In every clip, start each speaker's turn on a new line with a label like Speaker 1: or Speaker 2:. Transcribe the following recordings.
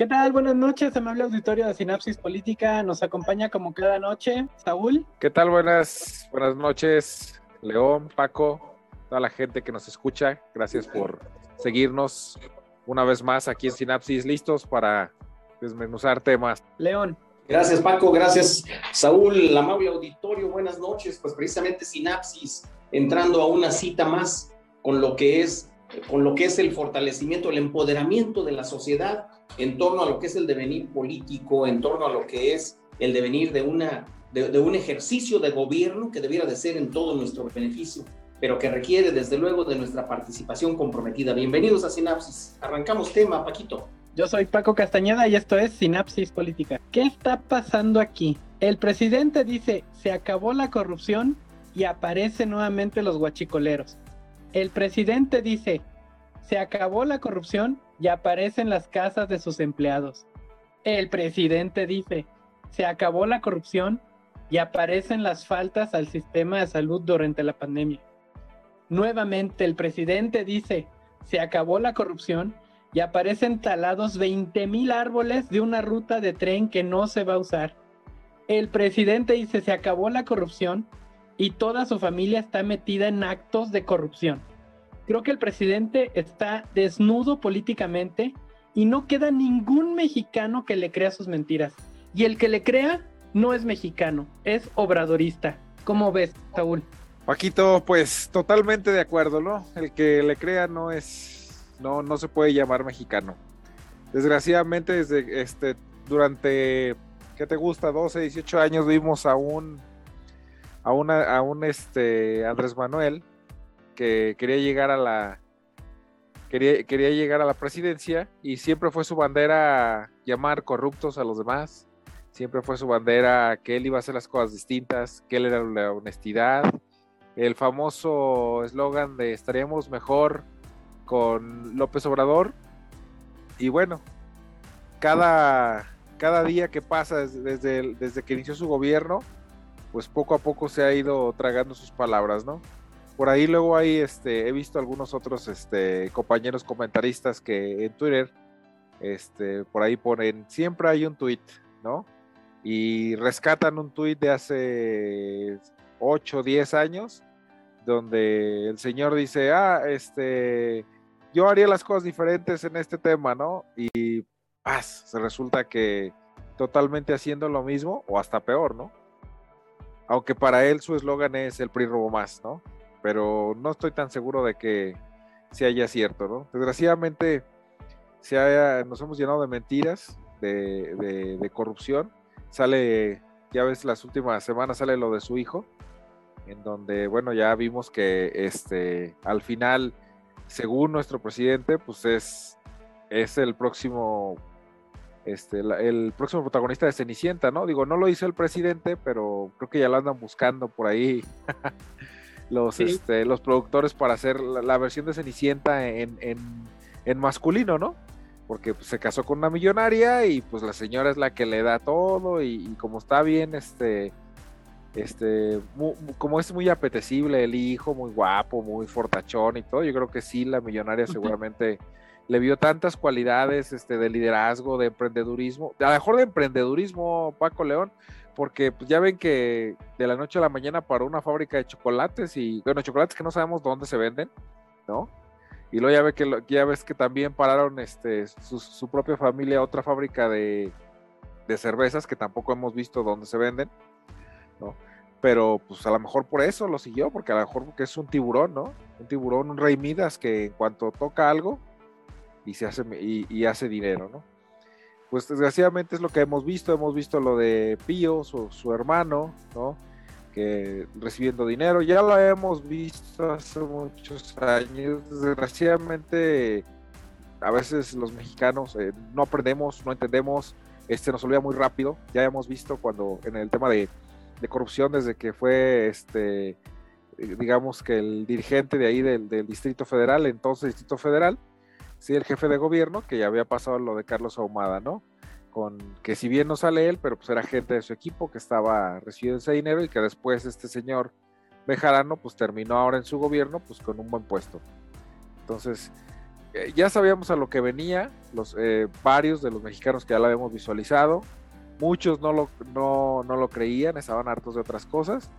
Speaker 1: ¿Qué tal? Buenas noches, amable auditorio de Sinapsis Política. Nos acompaña como cada noche Saúl.
Speaker 2: ¿Qué tal? Buenas, buenas noches, León, Paco, toda la gente que nos escucha. Gracias por seguirnos una vez más aquí en Sinapsis, listos para desmenuzar temas.
Speaker 1: León.
Speaker 3: Gracias, Paco. Gracias, Saúl, amable auditorio. Buenas noches. Pues precisamente Sinapsis entrando a una cita más con lo que es con lo que es el fortalecimiento, el empoderamiento de la sociedad en torno a lo que es el devenir político, en torno a lo que es el devenir de, una, de, un ejercicio de gobierno que debiera de ser en todo nuestro beneficio, pero que requiere desde luego de nuestra participación comprometida. Bienvenidos a Sinapsis. Arrancamos tema, Paquito.
Speaker 1: Yo soy Paco Castañeda y esto es Sinapsis Política. ¿Qué está pasando aquí? El presidente dice, se acabó la corrupción y aparecen nuevamente los guachicoleros. El presidente dice, se acabó la corrupción y aparecen las casas de sus empleados. El presidente dice, se acabó la corrupción y aparecen las faltas al sistema de salud durante la pandemia. Nuevamente el presidente dice, se acabó la corrupción y aparecen talados 20 mil árboles de una ruta de tren que no se va a usar. El presidente dice, se acabó la corrupción y toda su familia está metida en actos de corrupción. Creo que el presidente está desnudo políticamente y no queda ningún mexicano que le crea sus mentiras. Y el que le crea no es mexicano, es obradorista. ¿Cómo ves, Saúl?
Speaker 2: Paquito, pues totalmente de acuerdo, ¿no? El que le crea no es, no, no se puede llamar mexicano. Desgraciadamente, desde este, durante, ¿qué te gusta? 12, 18 años vimos a un, a una, a un este, Andrés Manuel que quería llegar a la quería, quería llegar a la presidencia y siempre fue su bandera llamar corruptos a los demás. Siempre fue su bandera que él iba a hacer las cosas distintas, que él era la honestidad. El famoso eslogan de estaríamos mejor con López Obrador. Y bueno, cada, cada día que pasa desde, desde que inició su gobierno, pues poco a poco se ha ido tragando sus palabras, ¿no? Por ahí luego hay, este, he visto algunos otros este, compañeros comentaristas que en Twitter, este, por ahí ponen, siempre hay un tweet, ¿no? Y rescatan un tweet de hace 8 o 10 años, donde el señor dice, ah, este, yo haría las cosas diferentes en este tema, ¿no? Y paz, se resulta que totalmente haciendo lo mismo o hasta peor, ¿no? Aunque para él su eslogan es el PRI robo más, ¿no? Pero no estoy tan seguro de que se haya cierto, ¿no? Desgraciadamente se haya, nos hemos llenado de mentiras, de, corrupción. Sale, ya ves, las últimas semanas sale lo de su hijo, en donde, bueno, ya vimos que este, al final, según nuestro presidente, pues es, es el próximo este, el próximo protagonista de Cenicienta, ¿no? Digo, no lo hizo el presidente, pero creo que ya lo andan buscando por ahí los, este, los productores para hacer la, versión de Cenicienta en, masculino, ¿no? Porque pues, se casó con una millonaria y pues la señora es la que le da todo y, como está bien, este, este, como es muy apetecible el hijo, muy guapo, muy fortachón y todo, yo creo que sí, la millonaria seguramente le vio tantas cualidades este, de liderazgo, de emprendedurismo, a lo mejor de emprendedurismo, Paco León, porque pues, ya ven que de la noche a la mañana paró una fábrica de chocolates y, bueno, chocolates que no sabemos dónde se venden, ¿no? Y luego ya, ve que, ya ves que también pararon este, su, propia familia otra fábrica de, cervezas que tampoco hemos visto dónde se venden, ¿no? Pero pues a lo mejor por eso lo siguió, porque a lo mejor porque es un tiburón, ¿no? Un tiburón, un rey Midas que en cuanto toca algo y se hace y hace dinero, ¿no? Pues desgraciadamente es lo que hemos visto, hemos visto lo de Pío, su, hermano, ¿no? Que recibiendo dinero, ya lo hemos visto hace muchos años, desgraciadamente a veces los mexicanos eh, no aprendemos, no entendemos, este nos olvida muy rápido, ya hemos visto cuando en el tema de, corrupción desde que fue este digamos que el dirigente de ahí del, del Distrito Federal, entonces Distrito Federal, sí, el jefe de gobierno, que ya había pasado lo de Carlos Ahumada, ¿no? Con que si bien no sale él, pero pues era gente de su equipo que estaba recibiendo ese dinero y que después este señor Bejarano pues terminó ahora en su gobierno pues con un buen puesto. Entonces, eh, ya sabíamos a lo que venía, los, eh, varios de los mexicanos que ya lo habíamos visualizado, muchos no lo, no, no lo creían, estaban hartos de otras cosas,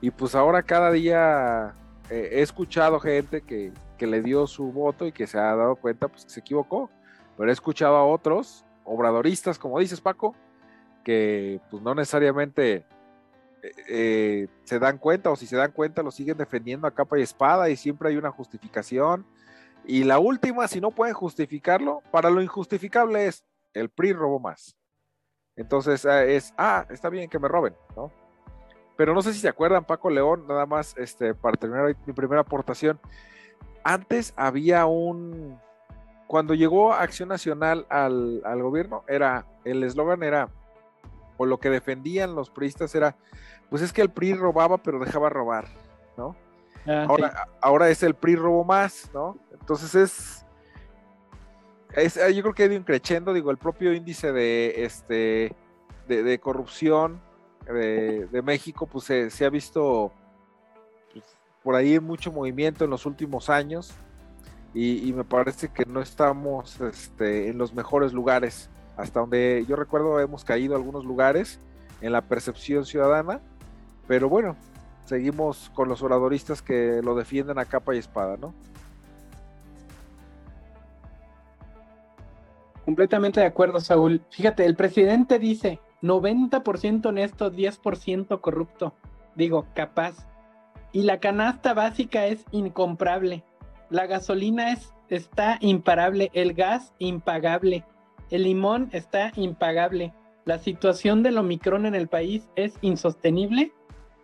Speaker 2: y pues ahora cada día eh, he escuchado gente que, que, le dio su voto y que se ha dado cuenta pues que se equivocó, pero he escuchado a otros obradoristas, como dices Paco, que pues no necesariamente se dan cuenta o si se dan cuenta lo siguen defendiendo a capa y espada y siempre hay una justificación y la última, si no pueden justificarlo, para lo injustificable es el PRI robó más. Entonces ah, es, ah, está bien que me roben, ¿no? Pero no sé si se acuerdan, Paco León, nada más este, para terminar mi primera aportación. Antes había un. Cuando llegó Acción Nacional al, al gobierno, era el eslogan era, o lo que defendían los priistas era, pues es que el PRI robaba, pero dejaba robar, ¿no? Ah, ahora, ahora es el PRI robo más, ¿no? Entonces es, yo creo que ha ido increciendo, digo, el propio índice de este de, corrupción de, México, pues se, ha visto por ahí mucho movimiento en los últimos años y, me parece que no estamos este, en los mejores lugares. Hasta donde yo recuerdo hemos caído algunos lugares en la percepción ciudadana, pero bueno, seguimos con los oradoristas que lo defienden a capa y espada, ¿no?
Speaker 1: Completamente de acuerdo, Saúl. Fíjate, el presidente dice 90% honesto, 10% corrupto. Digo, capaz. Y la canasta básica es incomparable. La gasolina es, está imparable. El gas impagable. El limón está impagable. La situación del Omicron en el país es insostenible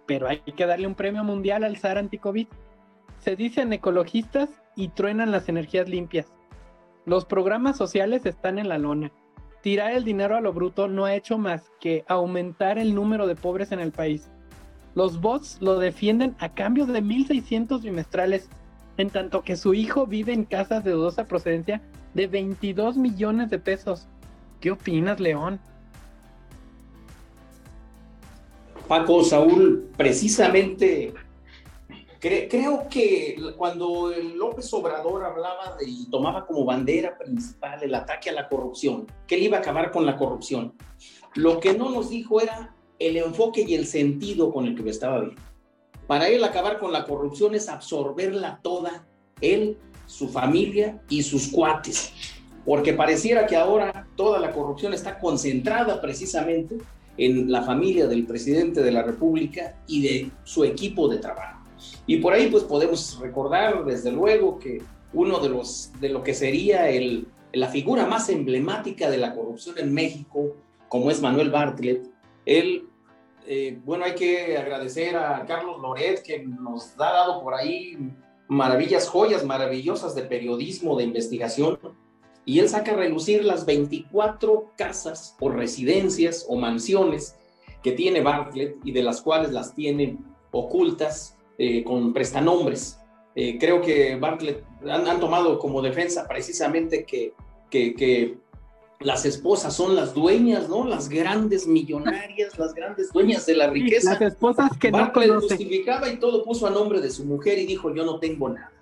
Speaker 1: pero hay que darle un premio mundial al SAR anti-COVID. Se dicen ecologistas y truenan las energías limpias. Los programas sociales están en la lona. Tirar el dinero a lo bruto no ha hecho más que aumentar el número de pobres en el país. Los bots lo defienden a cambio de 1.600 bimestrales, en tanto que su hijo vive en casas de dudosa procedencia de 22 millones de pesos. ¿Qué opinas, León?
Speaker 3: Paco, Saúl, precisamente creo que cuando López Obrador hablaba y tomaba como bandera principal el ataque a la corrupción, que él iba a acabar con la corrupción, lo que no nos dijo era el enfoque y el sentido con el que lo estaba viendo. Para él acabar con la corrupción es absorberla toda, él, su familia y sus cuates, porque pareciera que ahora toda la corrupción está concentrada precisamente en la familia del presidente de la República y de su equipo de trabajo. Y por ahí pues podemos recordar desde luego que uno de los de lo que sería el, la figura más emblemática de la corrupción en México, como es Manuel Bartlett, él eh, bueno, hay que agradecer a Carlos Loret que nos ha dado por ahí maravillas, joyas maravillosas de periodismo, de investigación, y él saca a relucir las 24 casas o residencias o mansiones que tiene Bartlett y de las cuales las tiene ocultas eh, con prestanombres. Eh, creo que Bartlett han, tomado como defensa precisamente que, que, las esposas son las dueñas, ¿no? Las grandes millonarias, las grandes dueñas de la riqueza.
Speaker 1: Las esposas que
Speaker 3: Bartlett no justificaba y todo puso a nombre de su mujer y dijo, yo no tengo nada.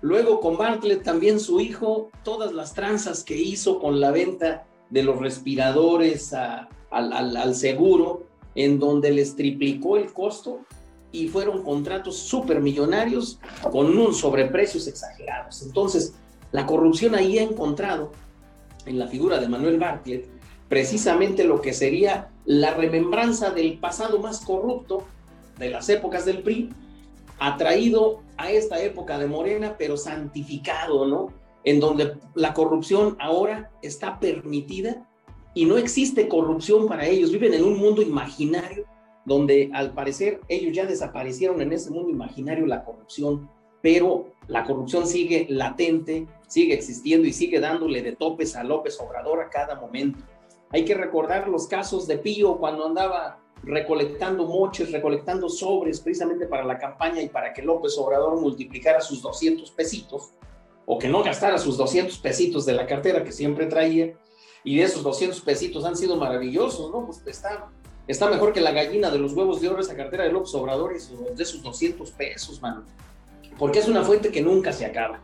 Speaker 3: Luego con Bartlett también su hijo, todas las tranzas que hizo con la venta de los respiradores al, seguro, en donde les triplicó el costo y fueron contratos súper millonarios con unos sobreprecios exagerados. Entonces, la corrupción ahí ha encontrado en la figura de Manuel Bartlett precisamente lo que sería la remembranza del pasado más corrupto de las épocas del PRI, atraído a esta época de Morena, pero santificado, ¿no? En donde la corrupción ahora está permitida y no existe corrupción para ellos. Viven en un mundo imaginario donde al parecer ellos ya desaparecieron en ese mundo imaginario la corrupción, pero la corrupción sigue latente, sigue existiendo y sigue dándole de topes a López Obrador a cada momento. Hay que recordar los casos de Pío cuando andaba recolectando moches, recolectando sobres precisamente para la campaña y para que López Obrador multiplicara sus 200 pesitos o que no gastara sus 200 pesitos de la cartera que siempre traía y de esos 200 pesitos han sido maravillosos, ¿no? Pues está, está mejor que la gallina de los huevos de oro esa cartera de López Obrador y de esos 200 pesos, mano. Porque es una fuente que nunca se acaba.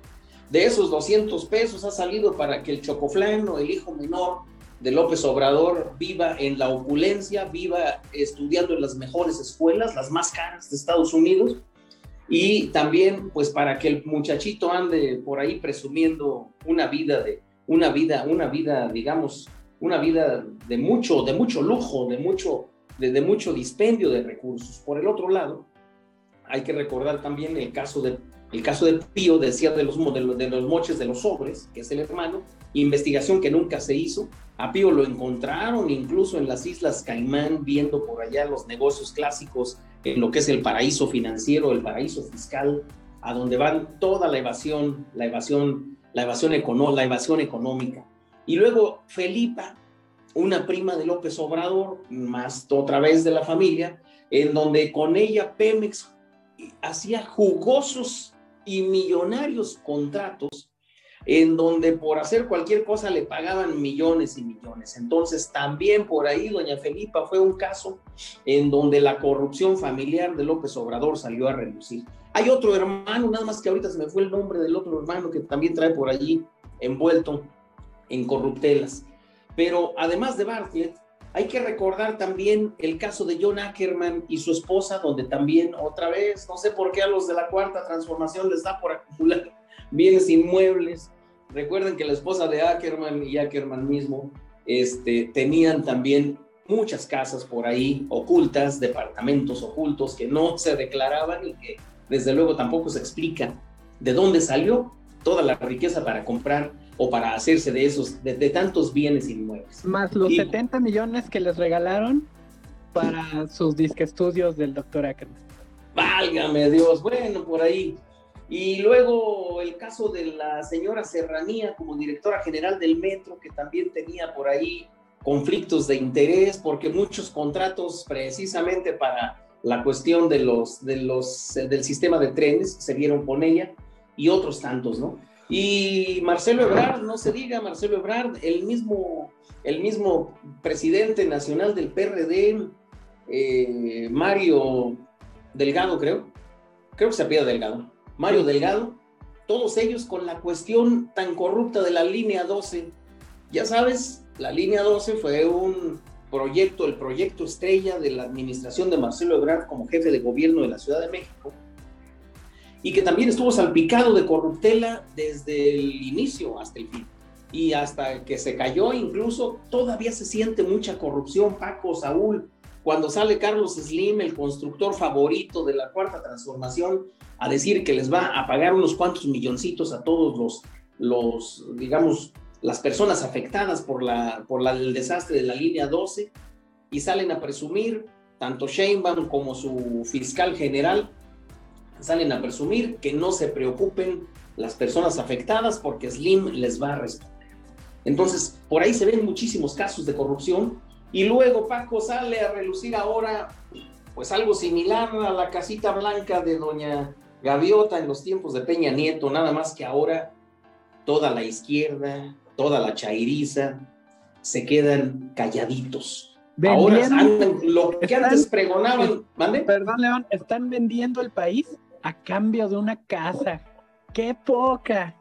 Speaker 3: De esos 200 pesos ha salido para que el chocoflán o el hijo menor de López Obrador viva en la opulencia, viva estudiando en las mejores escuelas, las más caras de Estados Unidos, y también pues para que el muchachito ande por ahí presumiendo una vida de una vida, una vida, digamos, una vida de mucho, de mucho lujo, de mucho, de, mucho dispendio de recursos. Por el otro lado, hay que recordar también el caso de, el caso de Pío, decía de los, moches de los sobres, que es el hermano, investigación que nunca se hizo. A Pío lo encontraron incluso en las Islas Caimán, viendo por allá los negocios clásicos en lo que es el paraíso financiero, el paraíso fiscal, a donde van toda la evasión, la evasión, la evasión, la evasión económica. Y luego Felipa, una prima de López Obrador, más otra vez de la familia, en donde con ella Pemex hacía jugosos y millonarios contratos en donde por hacer cualquier cosa le pagaban millones y millones. Entonces también por ahí doña Felipa fue un caso en donde la corrupción familiar de López Obrador salió a reducir. Hay otro hermano, nada más que ahorita se me fue el nombre del otro hermano que también trae por allí envuelto en corruptelas. Pero además de Bartlett, hay que recordar también el caso de John Ackerman y su esposa, donde también otra vez, no sé por qué a los de la cuarta transformación les da por acumular bienes inmuebles. Recuerden que la esposa de Ackerman y Ackerman mismo este, tenían también muchas casas por ahí ocultas, departamentos ocultos que no se declaraban y que desde luego tampoco se explica de dónde salió toda la riqueza para comprar o para hacerse de esos, de, tantos bienes inmuebles.
Speaker 1: Más los 70 millones que les regalaron para sus disque estudios del doctor Ackerman.
Speaker 3: Válgame Dios, bueno, por ahí. Y luego el caso de la señora Serranía como directora general del metro, que también tenía por ahí conflictos de interés, porque muchos contratos precisamente para la cuestión de los, de los, del sistema de trenes se vieron con ella y otros tantos, ¿no? Y Marcelo Ebrard, no se diga, Marcelo Ebrard, el mismo, el mismo presidente nacional del PRD, eh, Mario Delgado, creo, creo que se apellida Delgado, Mario Delgado, todos ellos con la cuestión tan corrupta de la línea 12. Ya sabes, la línea 12 fue un proyecto, el proyecto estrella de la administración de Marcelo Ebrard como jefe de gobierno de la Ciudad de México, y que también estuvo salpicado de corruptela desde el inicio hasta el fin. Y hasta que se cayó, incluso todavía se siente mucha corrupción, Paco, Saúl. Cuando sale Carlos Slim, el constructor favorito de la cuarta transformación, a decir que les va a pagar unos cuantos milloncitos a todos los, los digamos, las personas afectadas por, la, por el desastre de la línea 12 y salen a presumir, tanto Sheinbaum como su fiscal general, salen a presumir que no se preocupen las personas afectadas porque Slim les va a responder. Entonces, por ahí se ven muchísimos casos de corrupción y luego Paco sale a relucir ahora pues algo similar a la casita blanca de doña Gaviota en los tiempos de Peña Nieto, nada más que ahora toda la izquierda, toda la chairiza se quedan calladitos. ahora lo que antes pregonaban,
Speaker 1: Perdón, León, están vendiendo el país a cambio de una casa. ¡Qué poca!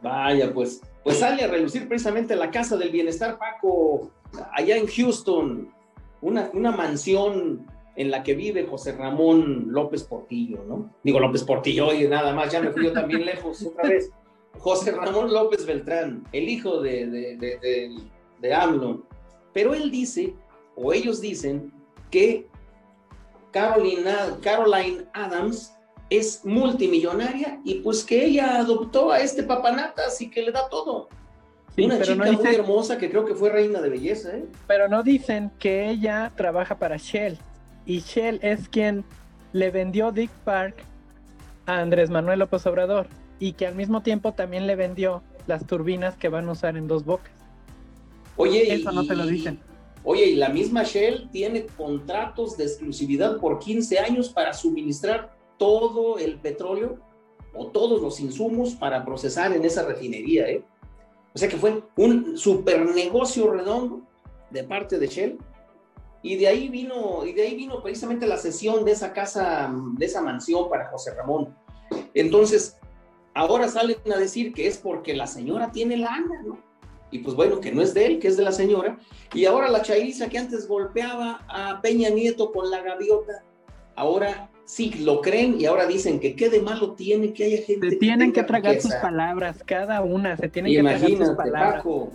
Speaker 3: Vaya, pues, pues sale a relucir precisamente la casa del bienestar, Paco, allá en Houston, una, una mansión en la que vive José Ramón López Portillo, ¿no? Digo López Portillo y nada más, ya me fui yo también lejos otra vez. José Ramón López Beltrán, el hijo de, de, de, de AMLO. Pero él dice, o ellos dicen, que Carolina, Caroline Adams es multimillonaria y pues que ella adoptó a este papanatas y que le da todo. Una chica muy hermosa que creo que fue reina de belleza, ¿eh?
Speaker 1: Pero no dicen que ella trabaja para Shell y Shell es quien le vendió Dick Park a Andrés Manuel López Obrador y que al mismo tiempo también le vendió las turbinas que van a usar en dos bocas.
Speaker 3: Oye,
Speaker 1: eso no te lo dicen.
Speaker 3: Oye, y la misma Shell tiene contratos de exclusividad por 15 años para suministrar todo el petróleo o todos los insumos para procesar en esa refinería, ¿eh? O sea que fue un super negocio redondo de parte de Shell. Y de ahí vino, y de ahí vino precisamente la sesión de esa casa, de esa mansión para José Ramón. Entonces, ahora salen a decir que es porque la señora tiene lana, ¿no? Y pues bueno, que no es de él, que es de la señora. Y ahora la chairiza que antes golpeaba a Peña Nieto con la gaviota, ahora sí lo creen y ahora dicen que qué de malo tiene que haya gente.
Speaker 1: Se tienen que, tragar sus palabras, cada una, se tienen que tragar sus palabras. Paco,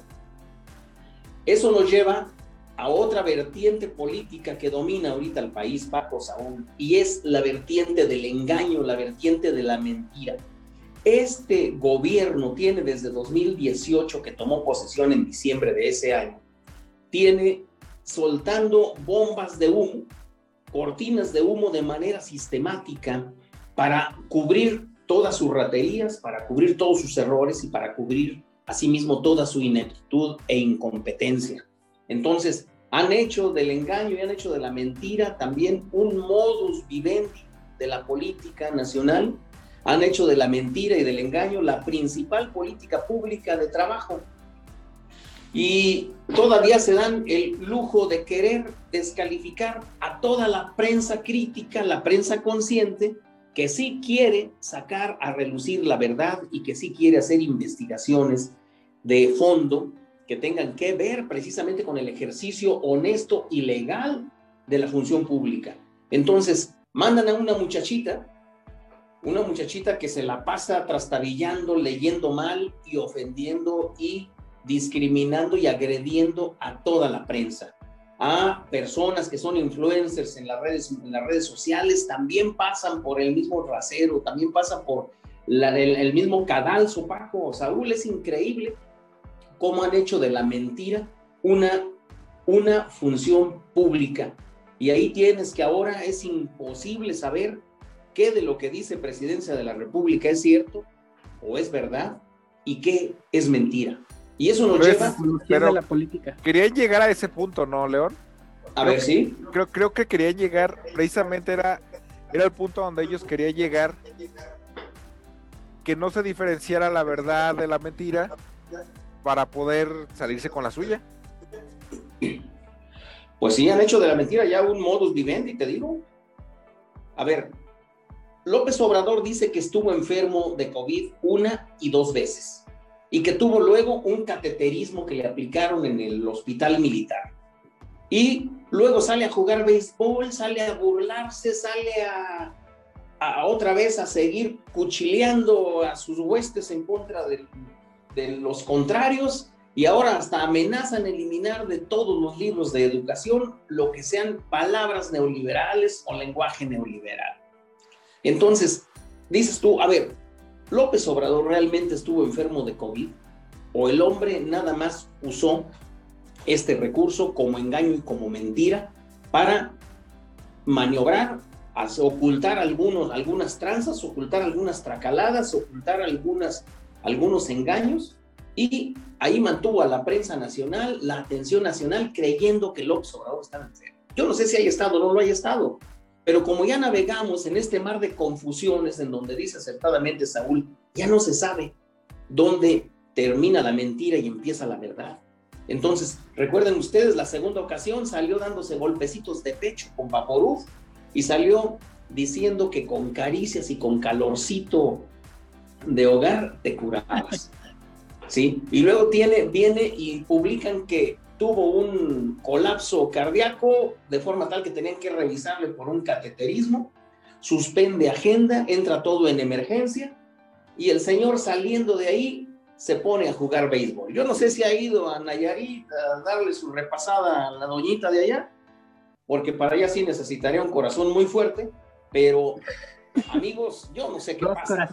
Speaker 3: eso nos lleva a otra vertiente política que domina ahorita el país, Paco Saúl, y es la vertiente del engaño, la vertiente de la mentira. Este gobierno tiene desde 2018, que tomó posesión en diciembre de ese año, tiene soltando bombas de humo, cortinas de humo de manera sistemática para cubrir todas sus raterías, para cubrir todos sus errores y para cubrir asimismo toda su ineptitud e incompetencia. Entonces, han hecho del engaño y han hecho de la mentira también un modus vivendi de la política nacional han hecho de la mentira y del engaño la principal política pública de trabajo. Y todavía se dan el lujo de querer descalificar a toda la prensa crítica, la prensa consciente, que sí quiere sacar a relucir la verdad y que sí quiere hacer investigaciones de fondo que tengan que ver precisamente con el ejercicio honesto y legal de la función pública. Entonces, mandan a una muchachita una muchachita que se la pasa trastabillando, leyendo mal y ofendiendo y discriminando y agrediendo a toda la prensa. A personas que son influencers en las redes, en las redes sociales también pasan por el mismo rasero, también pasan por el, mismo cadalso, Paco. Saúl, es increíble cómo han hecho de la mentira una, una función pública. Y ahí tienes que ahora es imposible saber qué de lo que dice Presidencia de la República es cierto o es verdad y qué es mentira. Y eso nos lleva
Speaker 2: a la política. Querían llegar a ese punto, ¿no, León?
Speaker 3: A ver, sí.
Speaker 2: Creo, creo que querían llegar, precisamente era, era el punto donde ellos querían llegar, que no se diferenciara la verdad de la mentira para poder salirse con la suya.
Speaker 3: Pues sí, han hecho de la mentira ya un modus vivendi, te digo. A ver, López Obrador dice que estuvo enfermo de COVID una y dos veces y que tuvo luego un cateterismo que le aplicaron en el hospital militar. Y luego sale a jugar béisbol, sale a burlarse, sale a, otra vez a seguir cuchileando a sus huestes en contra de, de los contrarios y ahora hasta amenazan eliminar de todos los libros de educación lo que sean palabras neoliberales o lenguaje neoliberal. Entonces, dices tú, a ver, ¿López Obrador realmente estuvo enfermo de COVID? ¿O el hombre nada más usó este recurso como engaño y como mentira para maniobrar, ocultar algunos, algunas tranzas, ocultar algunas tracaladas, ocultar algunas, algunos engaños? Y ahí mantuvo a la prensa nacional, la atención nacional, creyendo que López Obrador estaba enfermo. Yo no sé si haya estado o no lo haya estado, pero como ya navegamos en este mar de confusiones en donde dice acertadamente Saúl, ya no se sabe dónde termina la mentira y empieza la verdad. Entonces, recuerden ustedes, la segunda ocasión salió dándose golpecitos de pecho con Vaporub y salió diciendo que con caricias y con calorcito de hogar te curabas. ¿Sí? Y luego tiene, viene y publican que tuvo un colapso cardíaco de forma tal que tenían que revisarle por un cateterismo, suspende agenda, entra todo en emergencia y el señor saliendo de ahí se pone a jugar béisbol. Yo no sé si ha ido a Nayarit a darle su repasada a la doñita de allá, porque para ella sí necesitaría un corazón muy fuerte, pero amigos, yo no sé qué pasa.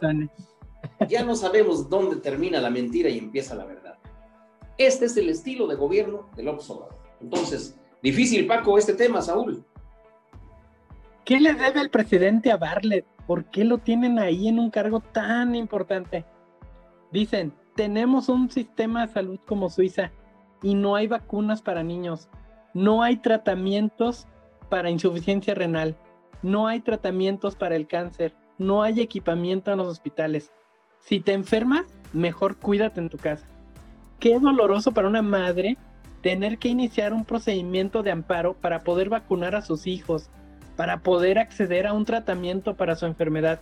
Speaker 3: Ya no sabemos dónde termina la mentira y empieza la verdad. Este es el estilo de gobierno de López Obrador. Entonces, difícil, Paco, este tema, Saúl.
Speaker 1: ¿Qué le debe el presidente a Barlet? ¿Por qué lo tienen ahí en un cargo tan importante? Dicen, tenemos un sistema de salud como Suiza y no hay vacunas para niños, no hay tratamientos para insuficiencia renal, no hay tratamientos para el cáncer, no hay equipamiento en los hospitales. Si te enfermas, mejor cuídate en tu casa qué doloroso para una madre tener que iniciar un procedimiento de amparo para poder vacunar a sus hijos, para poder acceder a un tratamiento para su enfermedad.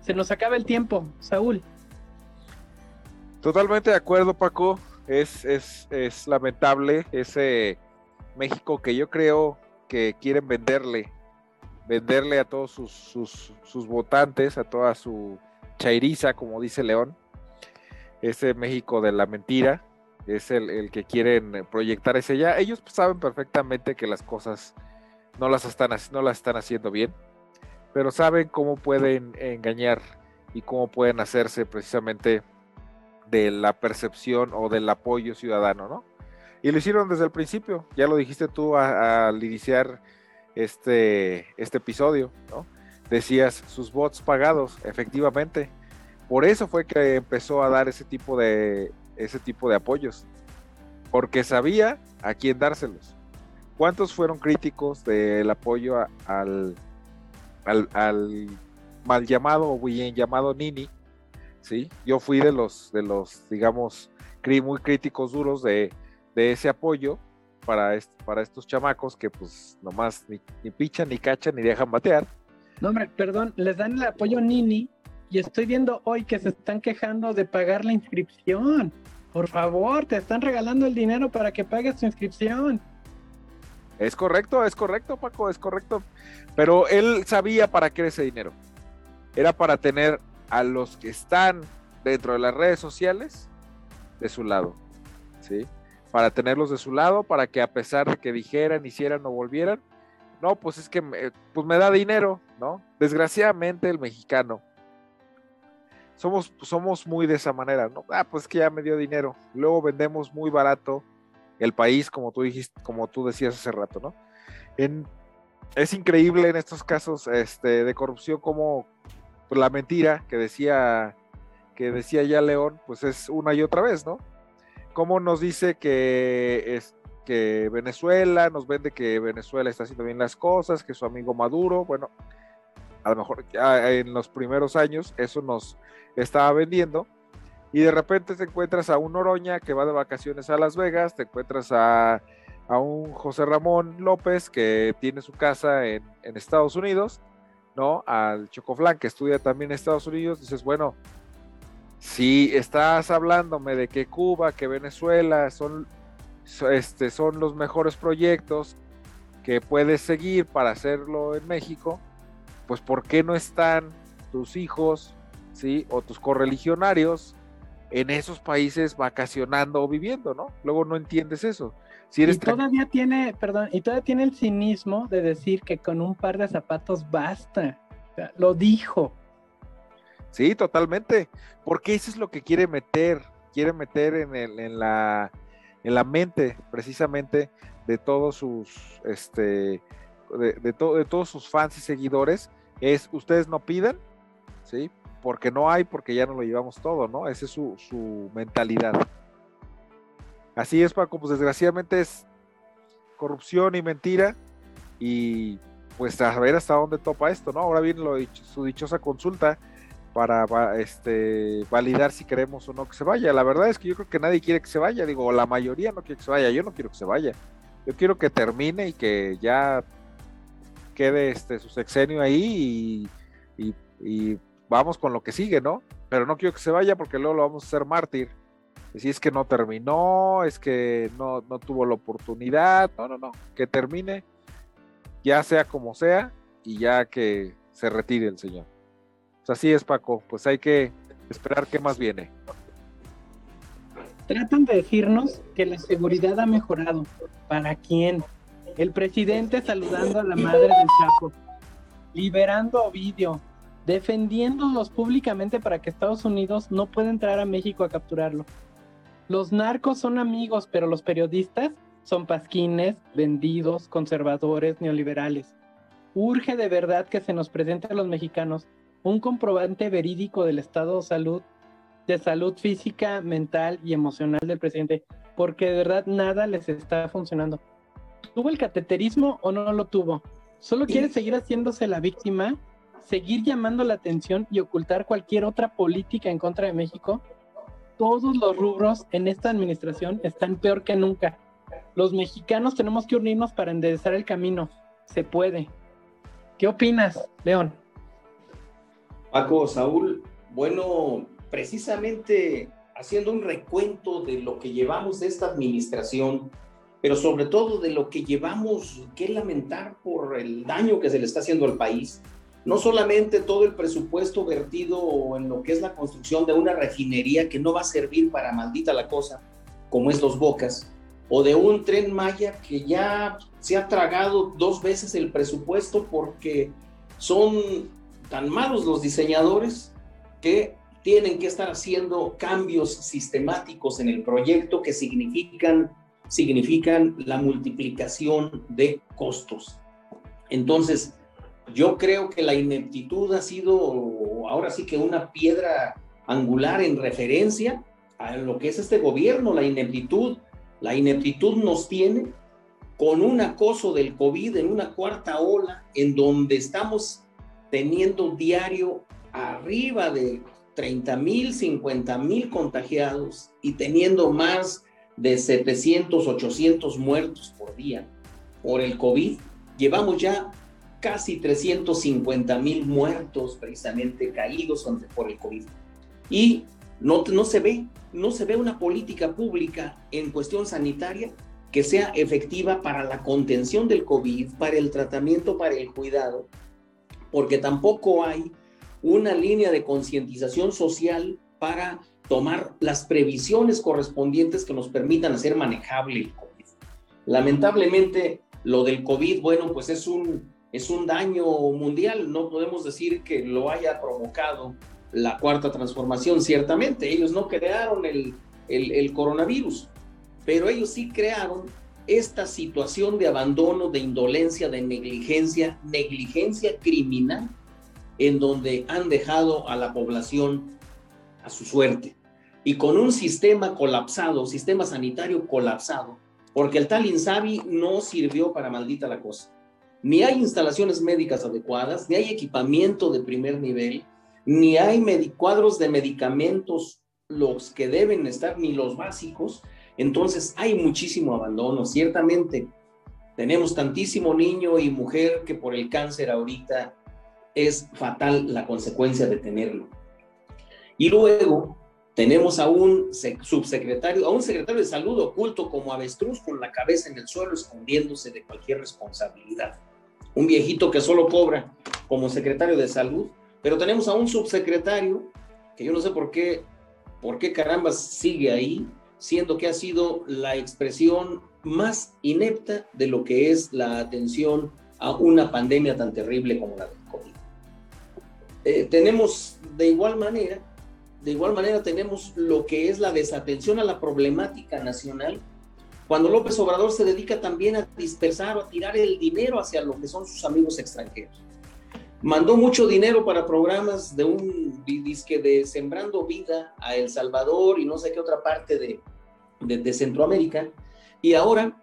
Speaker 1: Se nos acaba el tiempo, Saúl.
Speaker 2: Totalmente de acuerdo, Paco. Es, es, es lamentable ese México que yo creo que quieren venderle, venderle a todos sus, sus, sus votantes, a toda su chairiza, como dice León, ese México de la mentira, es el, que quieren proyectar ese ya. Ellos saben perfectamente que las cosas no las están, no las están haciendo bien, pero saben cómo pueden engañar y cómo pueden hacerse precisamente de la percepción o del apoyo ciudadano, ¿no? Y lo hicieron desde el principio, ya lo dijiste tú al iniciar este, este episodio, ¿no? Decías sus bots pagados, efectivamente. Por eso fue que empezó a dar ese tipo de, ese tipo de apoyos, porque sabía a quién dárselos. ¿Cuántos fueron críticos del apoyo al, al, mal llamado o bien llamado Nini? ¿sí? Yo fui de los, de los digamos, muy críticos duros de, ese apoyo para, para estos chamacos que pues nomás ni, ni pichan, ni cachan, ni dejan batear.
Speaker 1: No, hombre, perdón, les dan el apoyo Nini y estoy viendo hoy que se están quejando de pagar la inscripción. Por favor, te están regalando el dinero para que pagues tu inscripción.
Speaker 2: Es correcto, es correcto, Paco, es correcto. Pero él sabía para qué era ese dinero. Era para tener a los que están dentro de las redes sociales de su lado. ¿Sí? Para tenerlos de su lado, para que a pesar de que dijeran, hicieran o volvieran, no, pues es que me, pues me da dinero, ¿no? Desgraciadamente el mexicano somos, somos muy de esa manera, ¿no? Ah, pues que ya me dio dinero. Luego vendemos muy barato el país, como tú dijiste, como tú decías hace rato, ¿no? es increíble en estos casos este, de corrupción como pues, la mentira que decía que decía ya León, pues es una y otra vez, ¿no? Cómo nos dice que es que Venezuela nos vende que Venezuela está haciendo bien las cosas, que su amigo Maduro, bueno, a lo mejor en los primeros años eso nos estaba vendiendo y de repente te encuentras a un Oroña que va de vacaciones a Las Vegas, te encuentras a, un José Ramón López que tiene su casa en, Estados Unidos, ¿no? Al Chocoflan que estudia también en Estados Unidos, dices, bueno, si estás hablándome de que Cuba, que Venezuela son, este, son los mejores proyectos que puedes seguir para hacerlo en México, pues ¿por qué no están tus hijos, ¿sí? O tus correligionarios en esos países vacacionando o viviendo, ¿no? Luego no entiendes eso.
Speaker 1: Si y todavía tiene, perdón, y todavía tiene el cinismo de decir que con un par de zapatos basta. lo dijo.
Speaker 2: Sí, totalmente. Porque eso es lo que quiere meter, quiere meter en, el, en, la, en la mente precisamente de todos sus, este, de, de todos sus fans y seguidores, es ustedes no pidan, ¿sí? Porque no hay, porque ya no lo llevamos todo, ¿no? Esa es su, mentalidad. Así es, Paco, pues desgraciadamente es corrupción y mentira y pues a ver hasta dónde topa esto, ¿no? Ahora viene su dichosa consulta para este, validar si queremos o no que se vaya. La verdad es que yo creo que nadie quiere que se vaya, digo, la mayoría no quiere que se vaya, yo no quiero que se vaya. Yo quiero que termine y que ya quede este, su sexenio ahí y, vamos con lo que sigue, ¿no? Pero no quiero que se vaya porque luego lo vamos a hacer mártir. Si es que no terminó, es que no, tuvo la oportunidad, no, no, no, que termine, ya sea como sea, y ya que se retire el señor. Pues así es, Paco, pues hay que esperar qué más viene.
Speaker 1: Tratan de decirnos que la seguridad ha mejorado. ¿Para quién? El presidente saludando a la madre del Chapo, liberando a Ovidio, defendiéndolos públicamente para que Estados Unidos no pueda entrar a México a capturarlo. Los narcos son amigos, pero los periodistas son pasquines, vendidos, conservadores, neoliberales. Urge de verdad que se nos presente a los mexicanos un comprobante verídico del estado de salud, de salud física, mental y emocional del presidente, porque de verdad nada les está funcionando. ¿Tuvo el cateterismo o no lo tuvo? ¿Solo quiere seguir haciéndose la víctima? ¿Seguir llamando la atención y ocultar cualquier otra política en contra de México? Todos los rubros en esta administración están peor que nunca. Los mexicanos tenemos que unirnos para enderezar el camino. Se puede. ¿Qué opinas, León?
Speaker 3: Paco, Saúl, bueno, precisamente haciendo un recuento de lo que llevamos de esta administración, pero sobre todo de lo que llevamos que lamentar por el daño que se le está haciendo al país. No solamente todo el presupuesto vertido en lo que es la construcción de una refinería que no va a servir para maldita la cosa, como es Los Bocas, o de un tren Maya que ya se ha tragado dos veces el presupuesto porque son tan malos los diseñadores que tienen que estar haciendo cambios sistemáticos en el proyecto que significan, significan la multiplicación de costos. Entonces, yo creo que la ineptitud ha sido ahora sí que una piedra angular en referencia a lo que es este gobierno, la ineptitud. La ineptitud nos tiene con un acoso del COVID en una cuarta ola en donde estamos teniendo diario arriba de 30 mil, 50 mil contagiados y teniendo más de 700, 800 muertos por día por el COVID. Llevamos ya casi 350 mil muertos precisamente caídos por el COVID. Y no, no se ve, no se ve una política pública en cuestión sanitaria que sea efectiva para la contención del COVID, para el tratamiento, para el cuidado, porque tampoco hay una línea de concientización social para tomar las previsiones correspondientes que nos permitan hacer manejable el COVID. Lamentablemente, lo del COVID, bueno, pues es un, es un daño mundial. No podemos decir que lo haya provocado la cuarta transformación, ciertamente. Ellos no crearon el, el, el coronavirus, pero ellos sí crearon esta situación de abandono, de indolencia, de negligencia, negligencia criminal en donde han dejado a la población a su suerte. Y con un sistema colapsado, sistema sanitario colapsado, porque el tal Insabi no sirvió para maldita la cosa. Ni hay instalaciones médicas adecuadas, ni hay equipamiento de primer nivel, ni hay cuadros de medicamentos los que deben estar, ni los básicos. Entonces hay muchísimo abandono. Ciertamente tenemos tantísimo niño y mujer que por el cáncer ahorita es fatal la consecuencia de tenerlo. Y luego tenemos a un subsecretario, a un secretario de salud oculto como avestruz con la cabeza en el suelo escondiéndose de cualquier responsabilidad. Un viejito que solo cobra como secretario de salud, pero tenemos a un subsecretario que yo no sé por qué, por qué caramba sigue ahí, siendo que ha sido la expresión más inepta de lo que es la atención a una pandemia tan terrible como la del COVID. Eh, tenemos de igual manera, de igual manera tenemos lo que es la desatención a la problemática nacional, cuando López Obrador se dedica también a dispersar o a tirar el dinero hacia lo que son sus amigos extranjeros. Mandó mucho dinero para programas de un disque de Sembrando Vida a El Salvador y no sé qué otra parte de, de, Centroamérica. Y ahora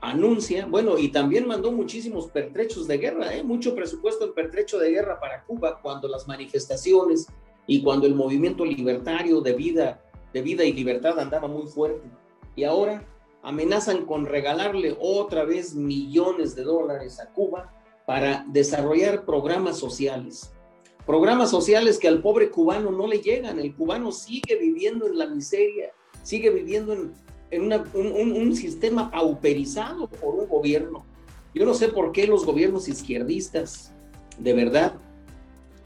Speaker 3: anuncia, bueno, y también mandó muchísimos pertrechos de guerra, ¿eh? mucho presupuesto en pertrecho de guerra para Cuba cuando las manifestaciones y cuando el movimiento libertario de vida, de vida y libertad andaba muy fuerte. Y ahora amenazan con regalarle otra vez millones de dólares a Cuba para desarrollar programas sociales. Programas sociales que al pobre cubano no le llegan. El cubano sigue viviendo en la miseria, sigue viviendo en en un, sistema pauperizado por un gobierno. Yo no sé por qué los gobiernos izquierdistas, de verdad,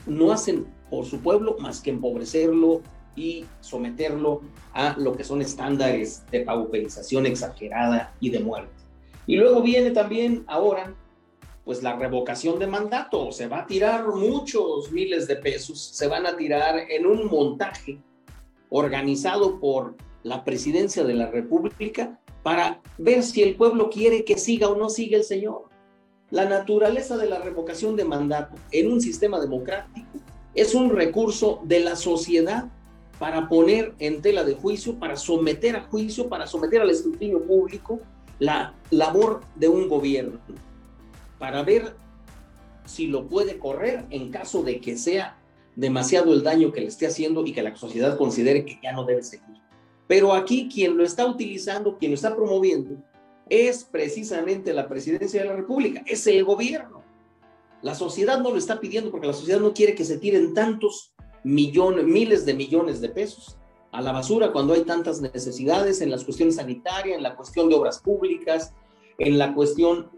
Speaker 3: no hacen por su pueblo más que empobrecerlo y someterlo a lo que son estándares de pauperización exagerada y de muerte. Y luego viene también ahora, pues la revocación de mandato. Se va a tirar muchos miles de pesos, se van a tirar en un montaje organizado por la presidencia de la República para ver si el pueblo quiere que siga o no siga el Señor. La naturaleza de la revocación de mandato en un sistema democrático es un recurso de la sociedad para poner en tela de juicio, para someter a juicio, para someter al escrutinio público la labor de un gobierno, para ver si lo puede correr en caso de que sea demasiado el daño que le esté haciendo y que la sociedad considere que ya no debe seguir. Pero aquí quien lo está utilizando, quien lo está promoviendo, es precisamente la presidencia de la República, es el gobierno. La sociedad no lo está pidiendo porque la sociedad no quiere que se tiren tantos millones, miles de millones de pesos a la basura cuando hay tantas necesidades en las cuestiones sanitarias, en la cuestión de obras públicas, en la cuestión,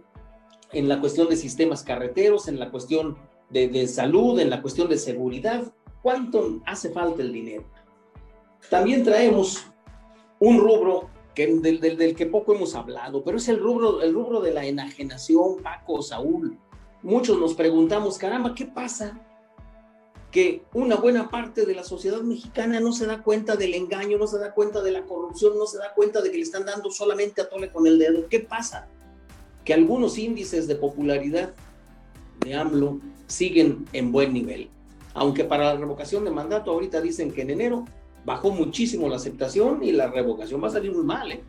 Speaker 3: en la cuestión de sistemas carreteros, en la cuestión de, salud, en la cuestión de seguridad. ¿Cuánto hace falta el dinero? También traemos un rubro que, del, del, del, que poco hemos hablado, pero es el rubro, el rubro de la enajenación, Paco, Saúl. Muchos nos preguntamos, caramba, ¿qué pasa? Que una buena parte de la sociedad mexicana no se da cuenta del engaño, no se da cuenta de la corrupción, no se da cuenta de que le están dando solamente a tole con el dedo. ¿Qué pasa? Que algunos índices de popularidad de AMLO siguen en buen nivel. Aunque para la revocación de mandato ahorita dicen que en enero bajó muchísimo la aceptación y la revocación va a salir muy mal, ¿eh?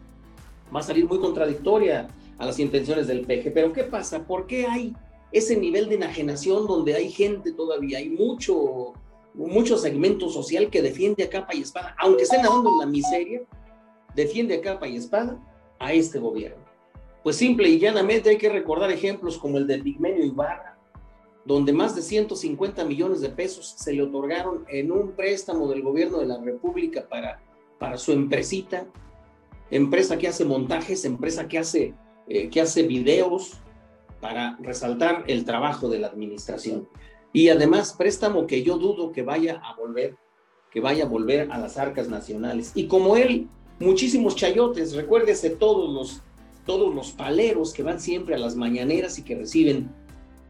Speaker 3: va a salir muy contradictoria a las intenciones del PG. Pero ¿qué pasa? ¿Por qué hay ese nivel de enajenación donde hay gente todavía, hay mucho, mucho segmento social que defiende a capa y espada, aunque estén nadando en la miseria, defiende a capa y espada a este gobierno? Pues simple y llanamente hay que recordar ejemplos como el de Pigmenio Ibarra, donde más de 150 millones de pesos se le otorgaron en un préstamo del gobierno de la República para, para su empresita, empresa que hace montajes, empresa que hace, eh, que hace videos para resaltar el trabajo de la administración. Y además préstamo que yo dudo que vaya a volver, que vaya a volver a las arcas nacionales. Y como él, muchísimos chayotes, recuérdese todos los, todos los paleros que van siempre a las mañaneras y que reciben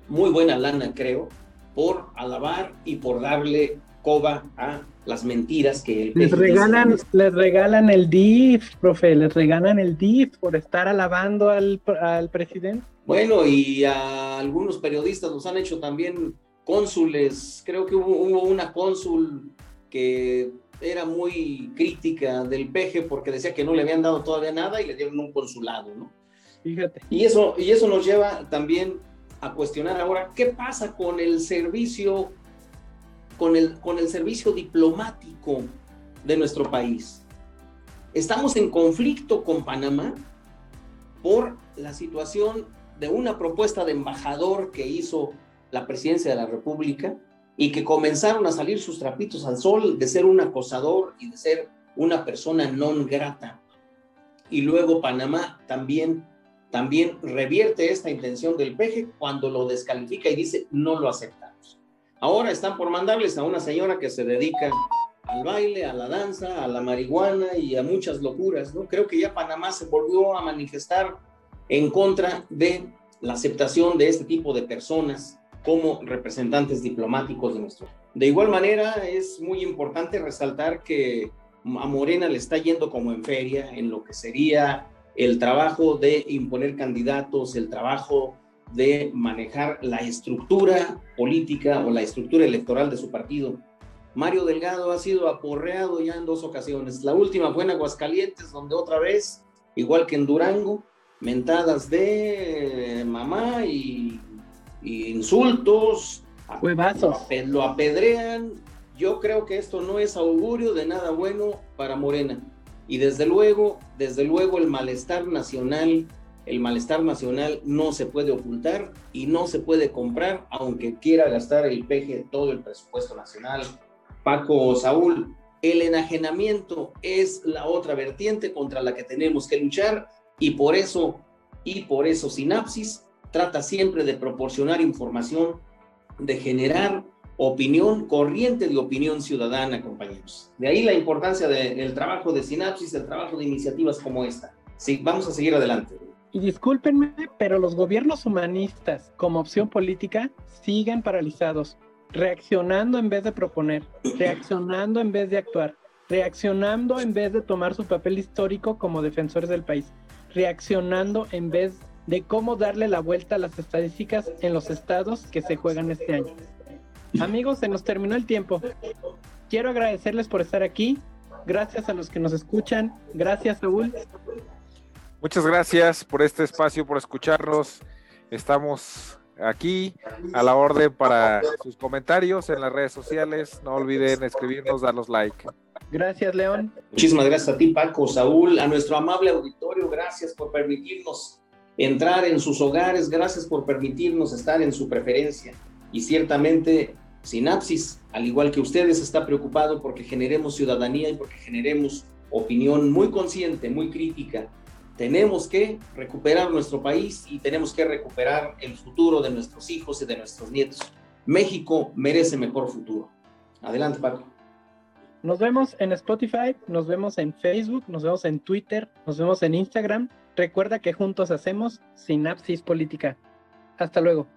Speaker 3: muy buena lana, creo, por alabar y por darle coba a las mentiras que
Speaker 1: el les regalan les regalan el DIF, profe, les regalan el DIF por estar alabando al, al presidente.
Speaker 3: Bueno, y a algunos periodistas nos han hecho también cónsules, creo que hubo, hubo una cónsul que era muy crítica del peje porque decía que no le habían dado todavía nada y le dieron un consulado, ¿no?
Speaker 1: Fíjate.
Speaker 3: Y eso, y eso nos lleva también a cuestionar ahora qué pasa con el servicio, con el, con el servicio diplomático de nuestro país. Estamos en conflicto con Panamá por la situación de una propuesta de embajador que hizo la presidencia de la República y que comenzaron a salir sus trapitos al sol de ser un acosador y de ser una persona non grata. Y luego Panamá también también revierte esta intención del peje cuando lo descalifica y dice no lo aceptamos. Ahora están por mandarles a una señora que se dedica al baile, a la danza, a la marihuana y a muchas locuras, ¿no? Creo que ya Panamá se volvió a manifestar en contra de la aceptación de este tipo de personas como representantes diplomáticos de nuestro. De igual manera, es muy importante resaltar que a Morena le está yendo como en feria en lo que sería el trabajo de imponer candidatos, el trabajo de manejar la estructura política o la estructura electoral de su partido. Mario Delgado ha sido aporreado ya en dos ocasiones. La última fue en Aguascalientes, donde otra vez, igual que en Durango, mentadas de mamá y, y insultos.
Speaker 1: Huevazos.
Speaker 3: Lo apedrean. Yo creo que esto no es augurio de nada bueno para Morena. Y desde luego, desde luego el malestar nacional, el malestar nacional no se puede ocultar y no se puede comprar, aunque quiera gastar el peje todo el presupuesto nacional. Paco Saúl, el enajenamiento es la otra vertiente contra la que tenemos que luchar y por eso, y por eso Sinapsis trata siempre de proporcionar información, de generar opinión, corriente de opinión ciudadana, compañeros. De ahí la importancia del trabajo de sinapsis, el trabajo de iniciativas como esta. Sí, vamos a seguir adelante.
Speaker 1: Y discúlpenme, pero los gobiernos humanistas como opción política siguen paralizados, reaccionando en vez de proponer, reaccionando en vez de actuar, reaccionando en vez de tomar su papel histórico como defensores del país, reaccionando en vez de cómo darle la vuelta a las estadísticas en los estados que se juegan este año. Amigos, se nos terminó el tiempo. Quiero agradecerles por estar aquí. Gracias a los que nos escuchan. Gracias, Saúl.
Speaker 2: Muchas gracias por este espacio, por escucharnos. Estamos aquí a la orden para sus comentarios en las redes sociales. No olviden escribirnos, darnos like.
Speaker 1: Gracias, León.
Speaker 3: Muchísimas gracias a ti, Paco, Saúl, a nuestro amable auditorio. Gracias por permitirnos entrar en sus hogares. Gracias por permitirnos estar en su preferencia. Y ciertamente Sinapsis, al igual que ustedes, está preocupado porque generemos ciudadanía y porque generemos opinión muy consciente, muy crítica. Tenemos que recuperar nuestro país y tenemos que recuperar el futuro de nuestros hijos y de nuestros nietos. México merece mejor futuro. Adelante, Paco.
Speaker 1: Nos vemos en Spotify, nos vemos en Facebook, nos vemos en Twitter, nos vemos en Instagram. Recuerda que juntos hacemos Sinapsis Política. Hasta luego.